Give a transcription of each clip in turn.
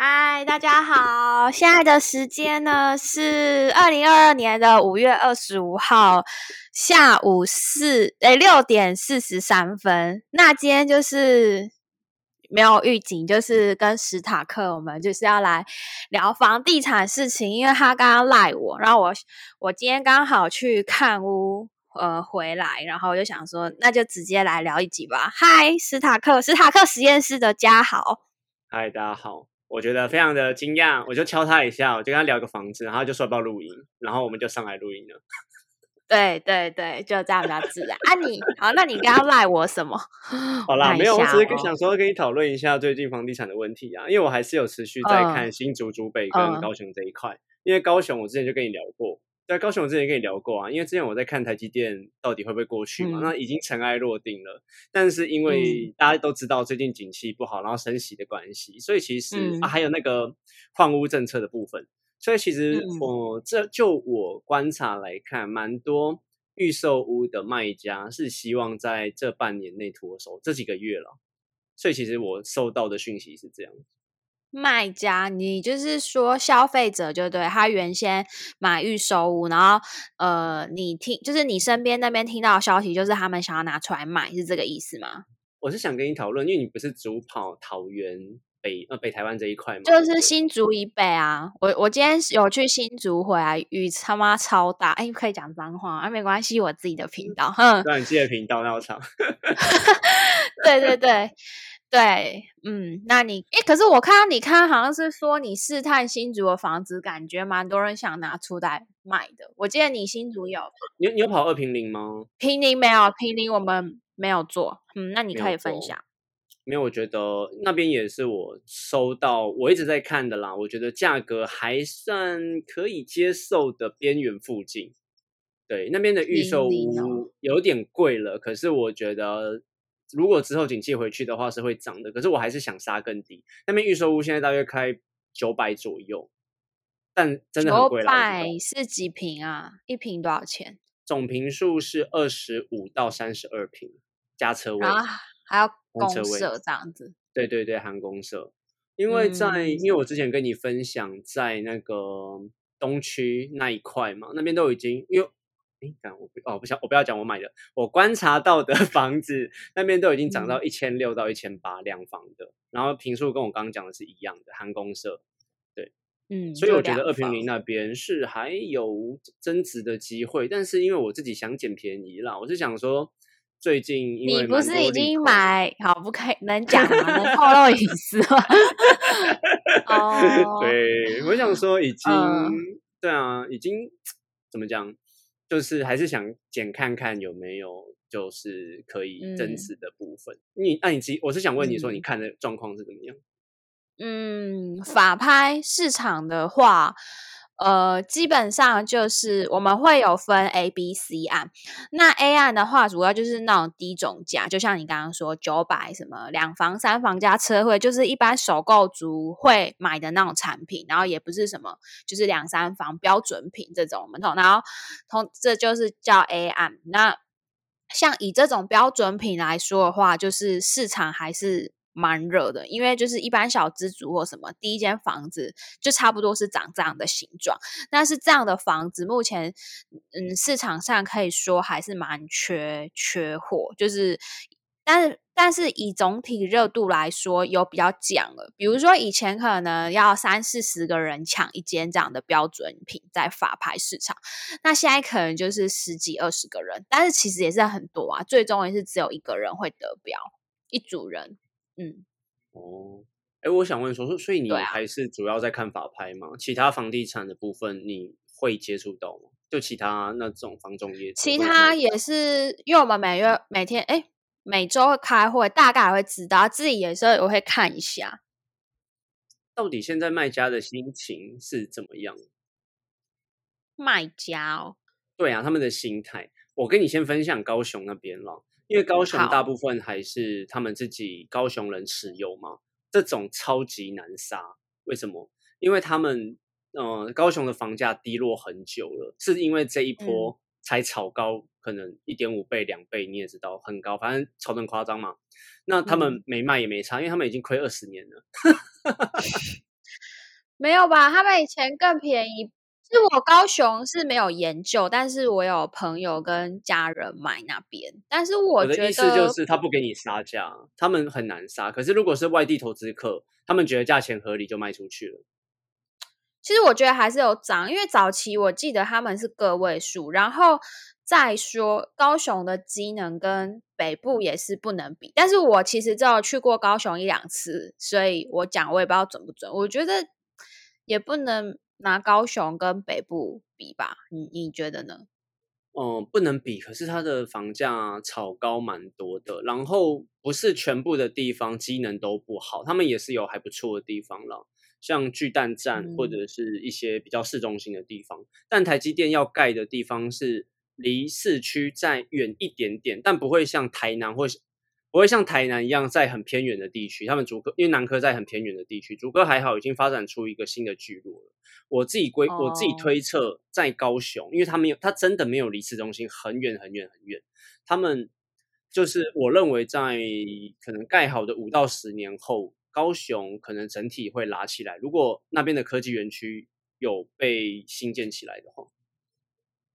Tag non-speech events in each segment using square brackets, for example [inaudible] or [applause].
嗨，大家好！现在的时间呢是二零二二年的五月二十五号下午四诶六点四十三分。那今天就是没有预警，就是跟史塔克我们就是要来聊房地产事情，因为他刚刚赖我，然后我我今天刚好去看屋呃回来，然后我就想说，那就直接来聊一集吧。嗨，史塔克，史塔克实验室的家豪。嗨，大家好。我觉得非常的惊讶，我就敲他一下，我就跟他聊个房子，然后就说要不要录音，然后我们就上来录音了。[laughs] 对对对，就这样比较自然啊。你好，那你刚刚赖我什么？[laughs] 好啦，没有，我只是想说跟你讨论一下最近房地产的问题啊，因为我还是有持续在看新竹、竹北跟高雄这一块，因为高雄我之前就跟你聊过。在高雄，我之前跟你聊过啊，因为之前我在看台积电到底会不会过去嘛，那已经尘埃落定了。但是因为大家都知道最近景气不好，然后升息的关系，所以其实啊还有那个换屋政策的部分，所以其实我这就我观察来看，蛮多预售屋的卖家是希望在这半年内脱手，这几个月了。所以其实我收到的讯息是这样。卖家，你就是说消费者就对他原先买预售屋，然后呃，你听就是你身边那边听到的消息，就是他们想要拿出来卖，是这个意思吗？我是想跟你讨论，因为你不是主跑桃园北呃北台湾这一块吗？就是新竹以北啊。我我今天有去新竹回来，雨他妈超大，哎，可以讲脏话啊？没关系，我自己的频道，[laughs] 哼，那你自己的频道那我操，对 [laughs] 对对。对，嗯，那你哎，可是我看到你看好像是说你试探新竹的房子，感觉蛮多人想拿出来卖的。我记得你新竹有，你你有跑二平零吗？平零没有，平零我们没有做。嗯，那你可以分享。没有，我觉得那边也是我收到，我一直在看的啦。我觉得价格还算可以接受的边缘附近。对，那边的预售屋有点贵了，可是我觉得。如果之后景气回去的话，是会涨的。可是我还是想杀更低。那边预售屋现在大约开九百左右，但真的很贵了。九百是几平啊？一平多少钱？总平数是二十五到三十二平，加车位啊，还要公社这样子。对对对，含公社。因为在因为我之前跟你分享在那个东区那一块嘛，那边都已经因为。哎，我不哦，不想我不要讲我买的，我观察到的 [laughs] 房子那边都已经涨到一千六到一千八两房的，然后平数跟我刚刚讲的是一样的，含公社，对，嗯，所以我觉得二平林那边是还有增值的机会，但是因为我自己想捡便宜啦，我是想说最近你不是已经买好不可以能讲吗？能透露隐私吗？[laughs] 哦，对，我想说已经对啊，已经怎么讲？就是还是想检看看有没有就是可以增值的部分。你那你自己，我是想问你说，你看的状况是怎么样？嗯，法拍市场的话。呃，基本上就是我们会有分 A、B、C 案。那 A 案的话，主要就是那种低总价，就像你刚刚说九百什么两房、三房加车位，就是一般首购族会买的那种产品。然后也不是什么，就是两三房标准品这种，我们通。然后通这就是叫 A 案。那像以这种标准品来说的话，就是市场还是。蛮热的，因为就是一般小资族或什么，第一间房子就差不多是长这样的形状。但是这样的房子目前，嗯，市场上可以说还是蛮缺缺货。就是，但是但是以总体热度来说，有比较降了。比如说以前可能要三四十个人抢一间这样的标准品，在法拍市场，那现在可能就是十几二十个人，但是其实也是很多啊。最终也是只有一个人会得标，一组人。嗯，哦，哎，我想问说，所以你还是主要在看法拍吗？其他房地产的部分你会接触到吗？就其他那种房中业，其他也是，因为我们每月每天哎每周会开会，大概会知道，自己也是我会看一下，到底现在卖家的心情是怎么样？卖家哦，对啊，他们的心态，我跟你先分享高雄那边了。因为高雄大部分还是他们自己高雄人持有嘛，这种超级难杀。为什么？因为他们，呃，高雄的房价低落很久了，是因为这一波才炒高，可能一点五倍、两倍，你也知道很高，反正炒得很夸张嘛。那他们没卖也没差，因为他们已经亏二十年了。[laughs] 没有吧？他们以前更便宜。是我高雄是没有研究，但是我有朋友跟家人买那边。但是我的意思就是他不给你杀价，他们很难杀。可是如果是外地投资客，他们觉得价钱合理就卖出去了。其实我觉得还是有涨，因为早期我记得他们是个位数。然后再说高雄的机能跟北部也是不能比。但是我其实只有去过高雄一两次，所以我讲我也不知道准不准。我觉得也不能。拿高雄跟北部比吧，你你觉得呢？哦，不能比，可是它的房价炒高蛮多的，然后不是全部的地方机能都不好，他们也是有还不错的地方了，像巨蛋站或者是一些比较市中心的地方。但台积电要盖的地方是离市区再远一点点，但不会像台南或。不会像台南一样在很偏远的地区，他们竹科因为南科在很偏远的地区，竹科还好已经发展出一个新的聚落了。我自己归我自己推测，在高雄，因为他没有，他真的没有离市中心很远很远很远。他们就是我认为在可能盖好的五到十年后，高雄可能整体会拉起来。如果那边的科技园区有被新建起来的话，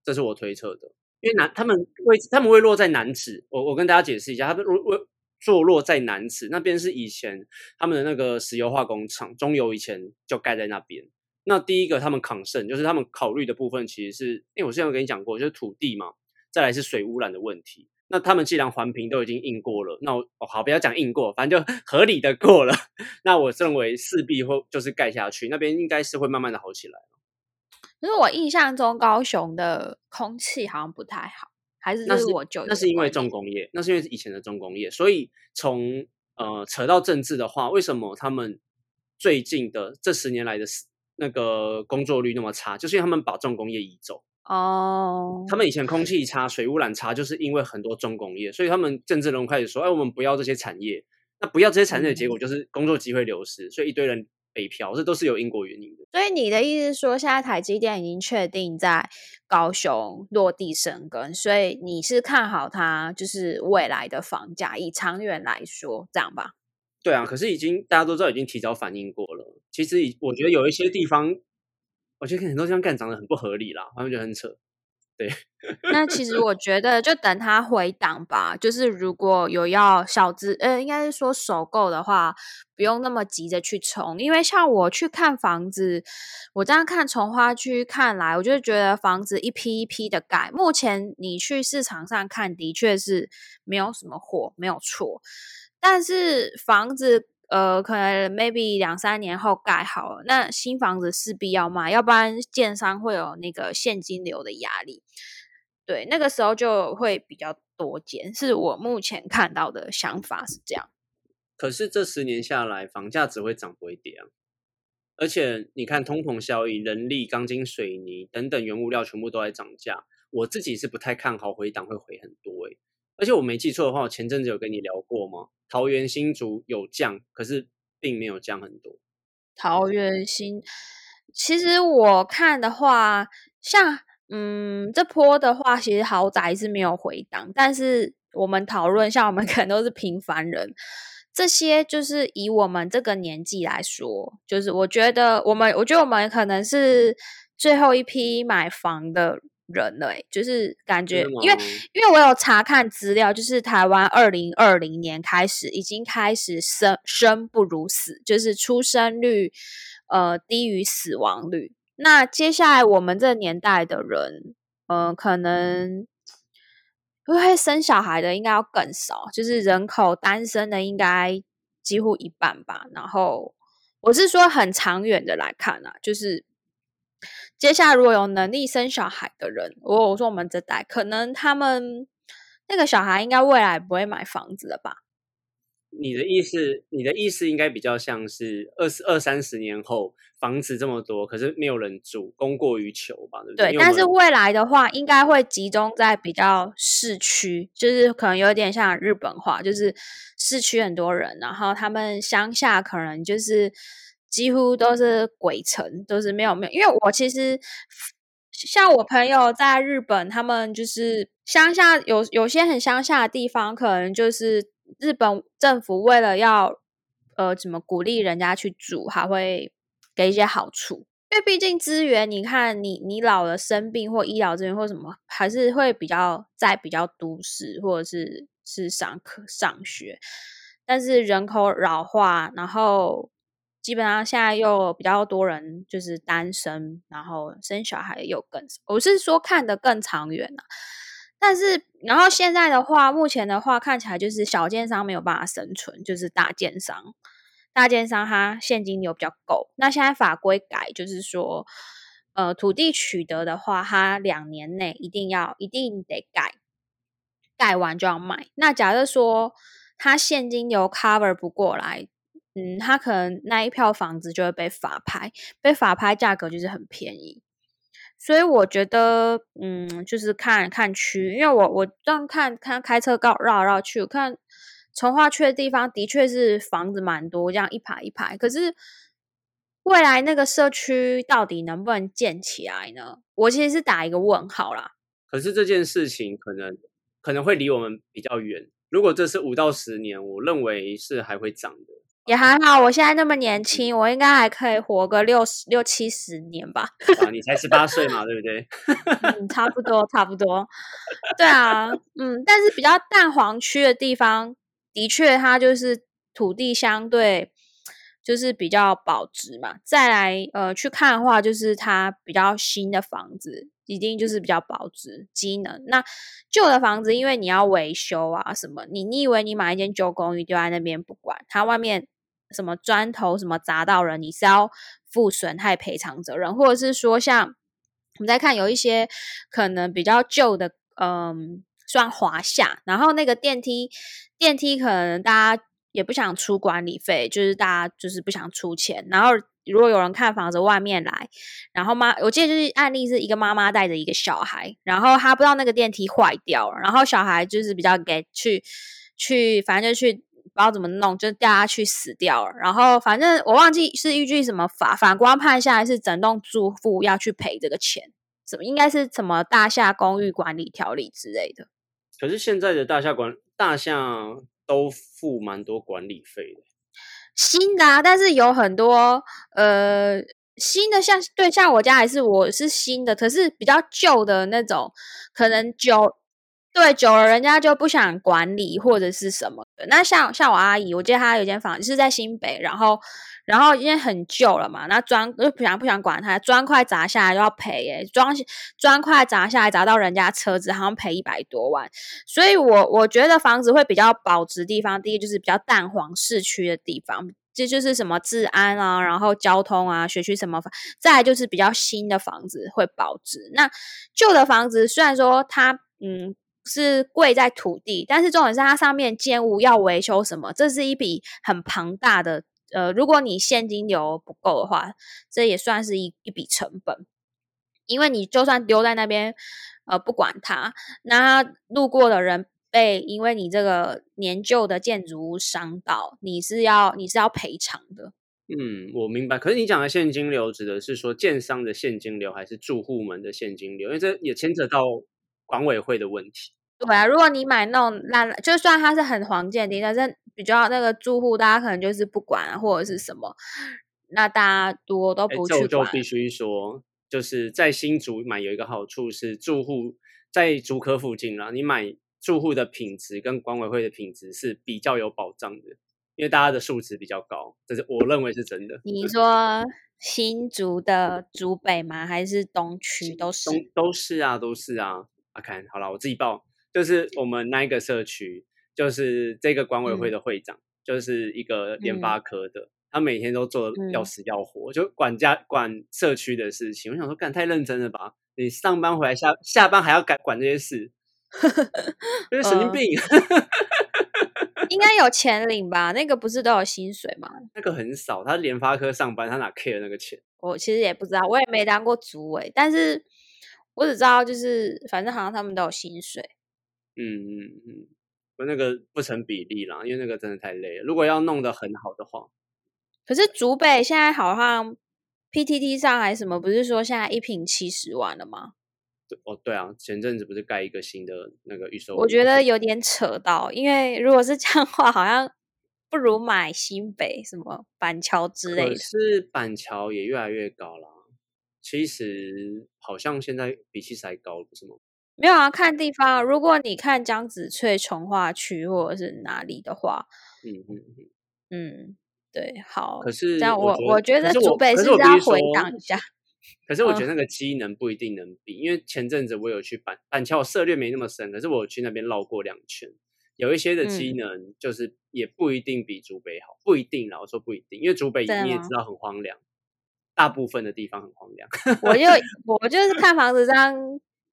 这是我推测的。因为南他们会他们会落在南子，我我跟大家解释一下，他们落落坐落在南子那边是以前他们的那个石油化工厂中油以前就盖在那边。那第一个他们抗胜就是他们考虑的部分其实是，因为我之前有跟你讲过，就是土地嘛，再来是水污染的问题。那他们既然环评都已经硬过了，那我哦好不要讲硬过，反正就 [laughs] 合理的过了。那我认为势必会就是盖下去，那边应该是会慢慢的好起来。可是我印象中高雄的空气好像不太好，还是那是我就那是因为重工业，那是因为以前的重工业，所以从呃扯到政治的话，为什么他们最近的这十年来的那个工作率那么差，就是因为他们把重工业移走哦。他们以前空气差、水污染差，就是因为很多重工业，所以他们政治人物开始说：“哎，我们不要这些产业。”那不要这些产业的结果就是工作机会流失，所以一堆人。北漂，这都是有因果原因的。所以你的意思是说，现在台积电已经确定在高雄落地生根，所以你是看好它就是未来的房价，以长远来说，这样吧？对啊，可是已经大家都知道，已经提早反应过了。其实，我觉得有一些地方，我觉得很多地方干涨得很不合理啦，他们觉得很扯。那其实我觉得就等它回档吧。就是如果有要小资，呃，应该是说首购的话，不用那么急着去冲。因为像我去看房子，我这样看从花区看来，我就觉得房子一批一批的盖。目前你去市场上看，的确是没有什么货，没有错。但是房子。呃，可能 maybe 两三年后盖好，那新房子势必要卖，要不然建商会有那个现金流的压力。对，那个时候就会比较多减，是我目前看到的想法是这样。可是这十年下来，房价只会涨不会跌啊！而且你看通膨效应，人力、钢筋、水泥等等原物料全部都在涨价，我自己是不太看好回档会回很多诶。而且我没记错的话，我前阵子有跟你聊过吗？桃园新竹有降，可是并没有降很多。桃园新，其实我看的话，像嗯，这波的话，其实豪宅是没有回档，但是我们讨论，像我们 [laughs] 可能都是平凡人，这些就是以我们这个年纪来说，就是我觉得我们，我觉得我们可能是最后一批买房的。人类就是感觉，因为因为我有查看资料，就是台湾二零二零年开始已经开始生生不如死，就是出生率呃低于死亡率。那接下来我们这年代的人，呃，可能会生小孩的应该要更少，就是人口单身的应该几乎一半吧。然后我是说很长远的来看啊，就是。接下来如果有能力生小孩的人，我我说我们这代可能他们那个小孩应该未来不会买房子了吧？你的意思，你的意思应该比较像是二十二三十年后房子这么多，可是没有人住，供过于求吧？对不对？对，但是未来的话，应该会集中在比较市区，就是可能有点像日本话，就是市区很多人，然后他们乡下可能就是。几乎都是鬼城，都是没有没有。因为我其实像我朋友在日本，他们就是乡下有有些很乡下的地方，可能就是日本政府为了要呃怎么鼓励人家去住，还会给一些好处。因为毕竟资源，你看你你老了生病或医疗资源或什么，还是会比较在比较都市或者是是上课上学。但是人口老化，然后基本上现在又比较多人就是单身，然后生小孩又更，我是说看得更长远啊。但是然后现在的话，目前的话看起来就是小奸商没有办法生存，就是大奸商。大奸商他现金流比较够，那现在法规改，就是说，呃，土地取得的话，他两年内一定要一定得盖，盖完就要卖。那假设说他现金流 cover 不过来，嗯，他可能那一票房子就会被法拍，被法拍价格就是很便宜。所以我觉得，嗯，就是看看区，因为我我这样看看开车绕绕绕去，我看。从化区的地方的确是房子蛮多，这样一排一排。可是未来那个社区到底能不能建起来呢？我其实是打一个问号啦。可是这件事情可能可能会离我们比较远。如果这是五到十年，我认为是还会涨的。也还好，我现在那么年轻，我应该还可以活个六十六七十年吧。啊，你才十八岁嘛，对不对？[laughs] 嗯，差不多，差不多。对啊，嗯，但是比较淡黄区的地方。的确，它就是土地相对就是比较保值嘛。再来，呃，去看的话，就是它比较新的房子，一定就是比较保值、机能。那旧的房子，因为你要维修啊什么，你你以为你买一间旧公寓丢在那边不管，它外面什么砖头什么砸到人，你是要负损害赔偿责任，或者是说像我们在看有一些可能比较旧的，嗯。算华夏，然后那个电梯，电梯可能大家也不想出管理费，就是大家就是不想出钱。然后如果有人看房子外面来，然后妈，我记得就是案例是一个妈妈带着一个小孩，然后他不知道那个电梯坏掉了，然后小孩就是比较给去去，反正就去不知道怎么弄，就掉下去死掉了。然后反正我忘记是依据什么法，法官判下来是整栋住户要去赔这个钱，什么应该是什么大厦公寓管理条例之类的。可是现在的大厦管大厦都付蛮多管理费的，新的啊，但是有很多呃新的像对像我家还是我是新的，可是比较旧的那种，可能久对久了人家就不想管理或者是什么的。那像像我阿姨，我记得她有间房是在新北，然后。然后因为很旧了嘛，那砖就不想不想管它，砖块砸下来就要赔耶，砖砖块砸下来砸到人家车子，好像赔一百多万。所以我我觉得房子会比较保值地方，第一就是比较淡黄市区的地方，这就是什么治安啊，然后交通啊，学区什么，再来就是比较新的房子会保值。那旧的房子虽然说它嗯是贵在土地，但是重点是它上面建物要维修什么，这是一笔很庞大的。呃，如果你现金流不够的话，这也算是一一笔成本，因为你就算丢在那边，呃，不管它，那路过的人被因为你这个年旧的建筑物伤到，你是要你是要赔偿的。嗯，我明白。可是你讲的现金流指的是说建商的现金流，还是住户们的现金流？因为这也牵扯到管委会的问题。对啊，如果你买那种烂，就算它是很黄建的，但是比较那个住户，大家可能就是不管或者是什么，那大家多都不去管。就必须说，就是在新竹买有一个好处是，住户在竹科附近啦，你买住户的品质跟管委会的品质是比较有保障的，因为大家的素质比较高，这是我认为是真的。你 [laughs] 说新竹的竹北吗？还是东区？都是，都是啊，都是啊。阿看好了，我自己报。就是我们那一个社区，就是这个管委会的会长，就是一个联发科的，他每天都做要死要活，就管家管社区的事情。我想说，干太认真了吧？你上班回来下下班还要管管这些事，[laughs] 就是神经病。应该有钱领吧？那个不是都有薪水吗？那个很少，他联发科上班，他哪 care 那个钱？我其实也不知道，我也没当过主委，但是我只知道就是反正好像他们都有薪水。嗯嗯嗯，不那个不成比例啦，因为那个真的太累了。如果要弄得很好的话，可是竹北现在好像 PTT 上还是什么，不是说现在一瓶七十万了吗？对哦，对啊，前阵子不是盖一个新的那个预售？我觉得有点扯到，因为如果是这样话，好像不如买新北什么板桥之类的。是板桥也越来越高了，其实好像现在比七十还高，不是吗？没有啊，看地方。如果你看江子翠从化区或者是哪里的话，嗯嗯嗯嗯，对，好。可是这样我我觉得竹北是要回档一下。[laughs] 可是我觉得那个机能不一定能比，因为前阵子我有去板板桥，我涉猎没那么深，可是我去那边绕过两圈，有一些的机能就是也不一定比竹北好，不一定啦，我说不一定，因为竹北你也知道很荒凉，大部分的地方很荒凉。[laughs] 我就我就是看房子这样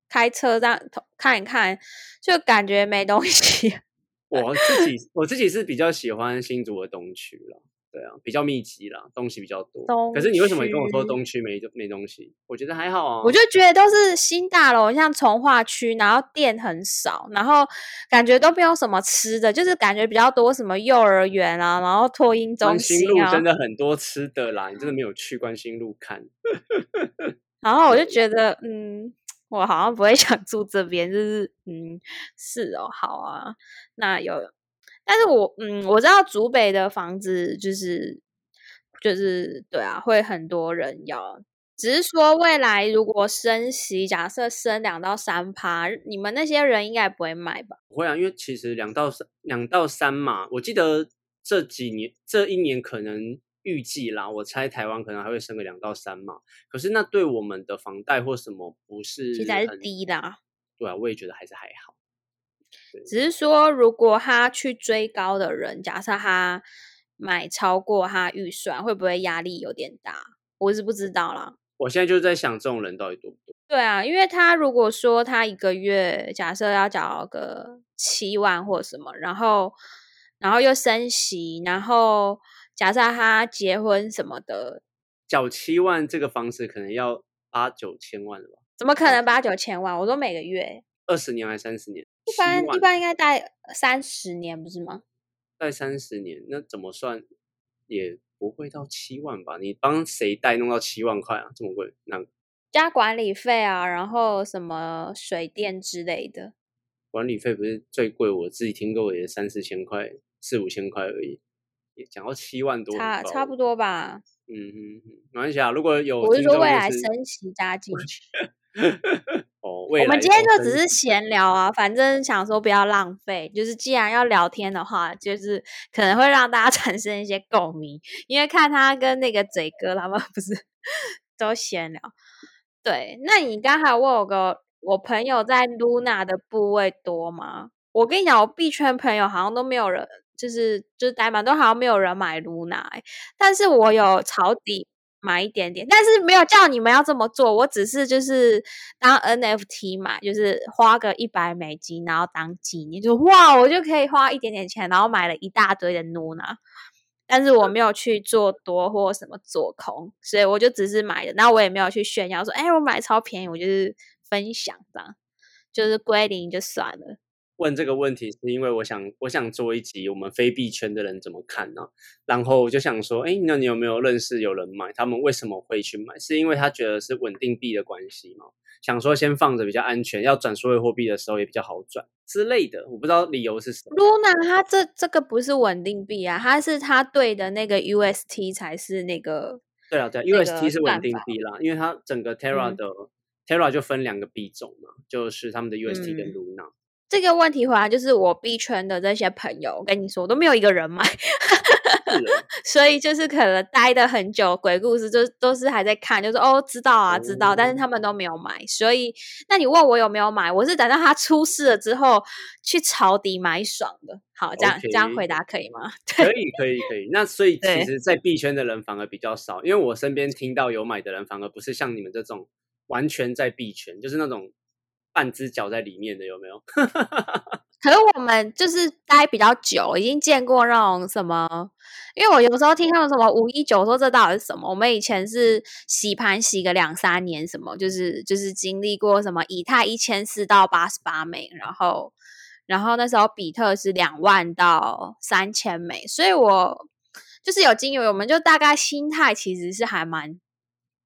开车这样看一看，就感觉没东西。[laughs] 我自己我自己是比较喜欢新竹的东区了。对啊，比较密集啦，东西比较多。可是你为什么跟我说东区没没东西？我觉得还好啊。我就觉得都是新大楼，像从化区，然后店很少，然后感觉都没有什么吃的，就是感觉比较多什么幼儿园啊，然后托婴中心啊。真的很多吃的啦，你真的没有去关心路看。[laughs] 然后我就觉得，嗯，我好像不会想住这边，就是嗯，是哦，好啊，那有。但是我嗯，我知道竹北的房子就是就是对啊，会很多人要。只是说未来如果升息，假设升两到三趴，你们那些人应该不会买吧？不会啊，因为其实两到三两到三嘛，我记得这几年这一年可能预计啦，我猜台湾可能还会升个两到三嘛。可是那对我们的房贷或什么不是其实还是低的。对啊，我也觉得还是还好。只是说，如果他去追高的人，假设他买超过他预算，会不会压力有点大？我是不知道啦。我现在就在想，这种人到底多不多？对啊，因为他如果说他一个月假设要缴个七万或什么，然后然后又升息，然后假设他结婚什么的，缴七万这个房子可能要八九千万了吧？怎么可能八九千万？我说每个月二十年还是三十年？一般一般应该贷三十年不是吗？贷三十年，那怎么算也不会到七万吧？你帮谁贷弄到七万块啊？这么贵？那加管理费啊，然后什么水电之类的。管理费不是最贵，我自己听过也三四千块，四五千块而已。讲到七万多，差差不多吧。嗯嗯嗯，没关系啊。如果有，我是说未来升息加进去。[laughs] 哦，我们今天就只是闲聊啊，反正想说不要浪费，就是既然要聊天的话，就是可能会让大家 [laughs] 产生一些共鸣，因为看他跟那个嘴哥他们 [laughs] 不是都闲聊。对，那你刚才问我个，我朋友在 Luna 的部位多吗？我跟你讲，我币圈朋友好像都没有人，就是就是呆板，都好像没有人买 Luna，但是我有抄底。买一点点，但是没有叫你们要这么做。我只是就是当 NFT 买，就是花个一百美金，然后当纪念，就哇，我就可以花一点点钱，然后买了一大堆的 Nuna。但是我没有去做多或什么做空，所以我就只是买的。然后我也没有去炫耀说，哎，我买超便宜，我就是分享这样，就是归零就算了。问这个问题是因为我想，我想做一集我们非币圈的人怎么看呢？然后我就想说，哎，那你有没有认识有人买？他们为什么会去买？是因为他觉得是稳定币的关系吗？想说先放着比较安全，要转数位货币的时候也比较好转之类的。我不知道理由是什么。Luna 它这这个不是稳定币啊，它是它对的那个 UST 才是那个。对啊，对，UST 是稳定币啦，因为它整个 Terra 的 Terra 就分两个币种嘛，就是他们的 UST 跟 Luna。这个问题回来就是我币圈的这些朋友，我跟你说都没有一个人买，[laughs] 所以就是可能待的很久，鬼故事就都是还在看，就是哦知道啊知道，但是他们都没有买，所以那你问我有没有买，我是等到他出事了之后去抄底买爽的。好，这样这样回答可以吗？[laughs] 可以可以可以。那所以其实，在币圈的人反而比较少，因为我身边听到有买的人，反而不是像你们这种完全在币圈，就是那种。半只脚在里面的有没有？[laughs] 可是我们就是待比较久，已经见过那种什么。因为我有时候听他们什么五一九说这到底是什么？我们以前是洗盘洗个两三年，什么就是就是经历过什么以太一千四到八十八美，然后然后那时候比特是两万到三千美，所以我就是有经验，我们就大概心态其实是还蛮。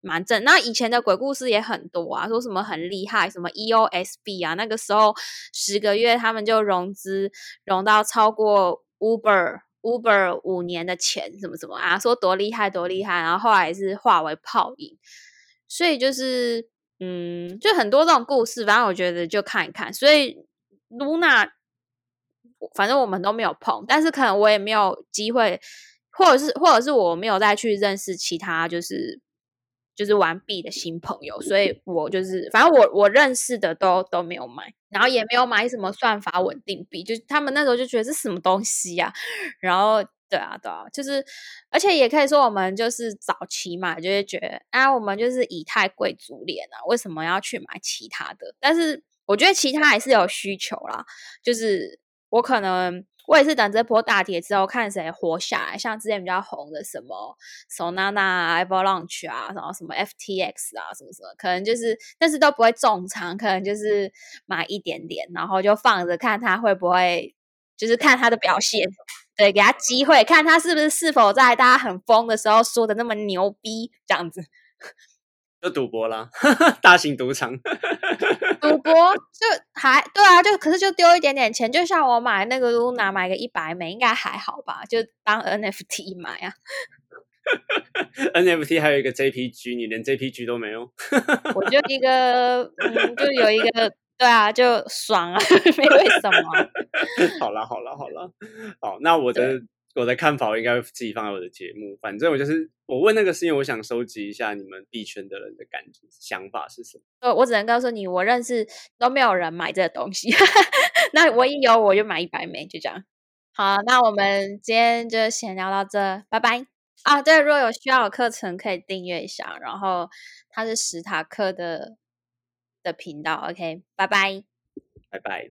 蛮正，那以前的鬼故事也很多啊，说什么很厉害，什么 EOSB 啊，那个时候十个月他们就融资融到超过 Uber Uber 五年的钱什么什么啊，说多厉害多厉害，然后后来是化为泡影。所以就是，嗯，就很多这种故事，反正我觉得就看一看。所以 Luna，反正我们都没有碰，但是可能我也没有机会，或者是或者是我没有再去认识其他就是就是玩币的新朋友，所以我就是反正我我认识的都都没有买，然后也没有买什么算法稳定币，就他们那时候就觉得是什么东西呀，[laughs] 然后。对啊，对啊，就是，而且也可以说我们就是早期嘛，就会觉得啊，我们就是以太贵族脸啊，为什么要去买其他的？但是我觉得其他还是有需求啦。就是我可能我也是等这波大跌之后，看谁活下来，像之前比较红的什么 Solana、Avalanche 啊，然后什么 FTX 啊，什么什么，可能就是，但是都不会重仓，可能就是买一点点，然后就放着看它会不会，就是看它的表现。对，给他机会，看他是不是是否在大家很疯的时候说的那么牛逼，这样子。就赌博啦，[laughs] 大型赌场。[laughs] 赌博就还对啊，就可是就丢一点点钱，就像我买那个 Luna，买个一百枚应该还好吧？就当 NFT 买啊。NFT 还有一个 JPG，你连 JPG 都没有。我 [laughs] 就一个，嗯，就有一个。对啊，就爽啊！没为什么。好了，好了，好了，好。那我的我的看法，我应该自己放在我的节目。反正我就是我问那个，是因为我想收集一下你们币圈的人的感觉想法是什么。呃，我只能告诉你，我认识都没有人买这个东西。[laughs] 那我一有，我就买一百枚，就这样。好，那我们今天就先聊到这，拜拜。啊，对，如果有需要的课程，可以订阅一下。然后它是史塔克的。的频道，OK，拜拜，拜拜。